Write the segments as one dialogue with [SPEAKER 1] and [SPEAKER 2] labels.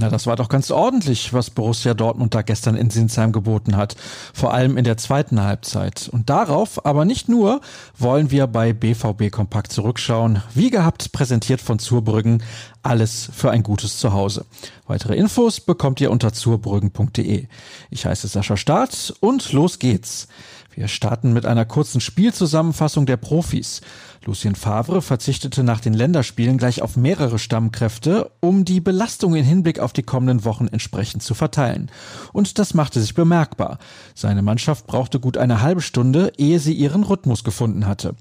[SPEAKER 1] Na, das war doch ganz ordentlich, was Borussia Dortmund da gestern in Sinsheim geboten hat. Vor allem in der zweiten Halbzeit. Und darauf, aber nicht nur, wollen wir bei BVB Kompakt zurückschauen. Wie gehabt, präsentiert von Zurbrüggen. Alles für ein gutes Zuhause. Weitere Infos bekommt ihr unter zurbrüggen.de. Ich heiße Sascha Staat und los geht's. Wir starten mit einer kurzen Spielzusammenfassung der Profis. Lucien Favre verzichtete nach den Länderspielen gleich auf mehrere Stammkräfte, um die Belastung in Hinblick auf die kommenden Wochen entsprechend zu verteilen. Und das machte sich bemerkbar. Seine Mannschaft brauchte gut eine halbe Stunde, ehe sie ihren Rhythmus gefunden hatte.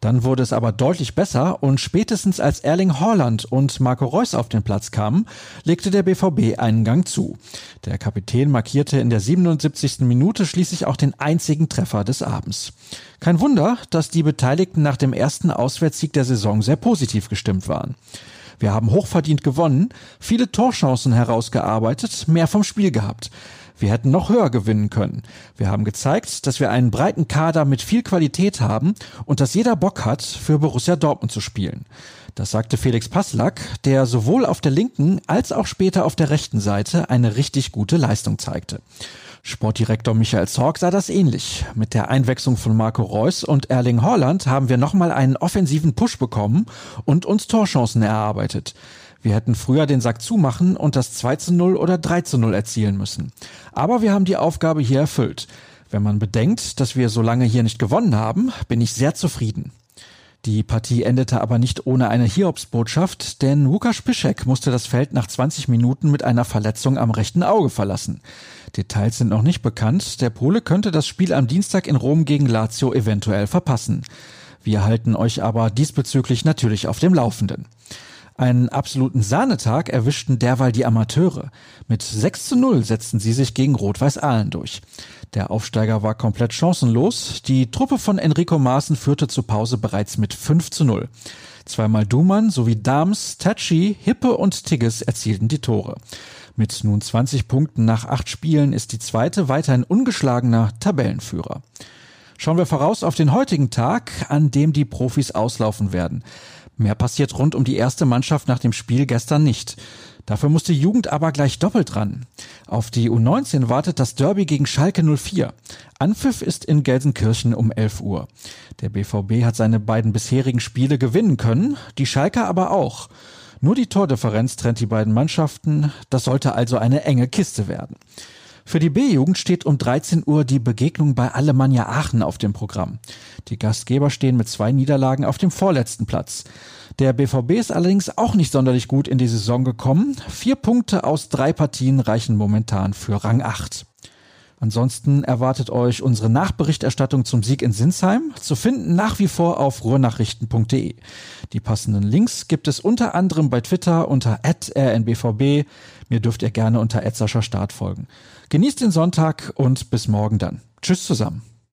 [SPEAKER 1] Dann wurde es aber deutlich besser und spätestens als Erling Haaland und Marco Reus auf den Platz kamen, legte der BVB einen Gang zu. Der Kapitän markierte in der 77. Minute schließlich auch den einzigen Treffer des Abends. Kein Wunder, dass die Beteiligten nach dem ersten Auswärtssieg der Saison sehr positiv gestimmt waren. Wir haben hochverdient gewonnen, viele Torchancen herausgearbeitet, mehr vom Spiel gehabt. Wir hätten noch höher gewinnen können. Wir haben gezeigt, dass wir einen breiten Kader mit viel Qualität haben und dass jeder Bock hat, für Borussia Dortmund zu spielen. Das sagte Felix Passlack, der sowohl auf der linken als auch später auf der rechten Seite eine richtig gute Leistung zeigte. Sportdirektor Michael Zorg sah das ähnlich. Mit der Einwechslung von Marco Reus und Erling Haaland haben wir nochmal einen offensiven Push bekommen und uns Torchancen erarbeitet. Wir hätten früher den Sack zumachen und das 2 zu 0 oder 3 zu 0 erzielen müssen. Aber wir haben die Aufgabe hier erfüllt. Wenn man bedenkt, dass wir so lange hier nicht gewonnen haben, bin ich sehr zufrieden. Die Partie endete aber nicht ohne eine Hiobsbotschaft, denn Łukasz Piszek musste das Feld nach 20 Minuten mit einer Verletzung am rechten Auge verlassen. Details sind noch nicht bekannt. Der Pole könnte das Spiel am Dienstag in Rom gegen Lazio eventuell verpassen. Wir halten euch aber diesbezüglich natürlich auf dem Laufenden. Einen absoluten Sahnetag erwischten derweil die Amateure. Mit 6 zu 0 setzten sie sich gegen Rot-Weiß Aalen durch. Der Aufsteiger war komplett chancenlos. Die Truppe von Enrico Maaßen führte zur Pause bereits mit 5 zu 0. Zweimal Dumann sowie Dams, Tachi, Hippe und Tigges erzielten die Tore. Mit nun 20 Punkten nach acht Spielen ist die zweite weiterhin ungeschlagener Tabellenführer. Schauen wir voraus auf den heutigen Tag, an dem die Profis auslaufen werden. Mehr passiert rund um die erste Mannschaft nach dem Spiel gestern nicht. Dafür musste Jugend aber gleich doppelt ran. Auf die U19 wartet das Derby gegen Schalke 04. Anpfiff ist in Gelsenkirchen um 11 Uhr. Der BVB hat seine beiden bisherigen Spiele gewinnen können, die Schalke aber auch. Nur die Tordifferenz trennt die beiden Mannschaften. Das sollte also eine enge Kiste werden. Für die B-Jugend steht um 13 Uhr die Begegnung bei Alemannia Aachen auf dem Programm. Die Gastgeber stehen mit zwei Niederlagen auf dem vorletzten Platz. Der BVB ist allerdings auch nicht sonderlich gut in die Saison gekommen. Vier Punkte aus drei Partien reichen momentan für Rang 8. Ansonsten erwartet euch unsere Nachberichterstattung zum Sieg in Sinsheim, zu finden nach wie vor auf ruhrnachrichten.de. Die passenden Links gibt es unter anderem bei Twitter unter rnbvb. Mir dürft ihr gerne unter Start folgen. Genießt den Sonntag und bis morgen dann. Tschüss zusammen.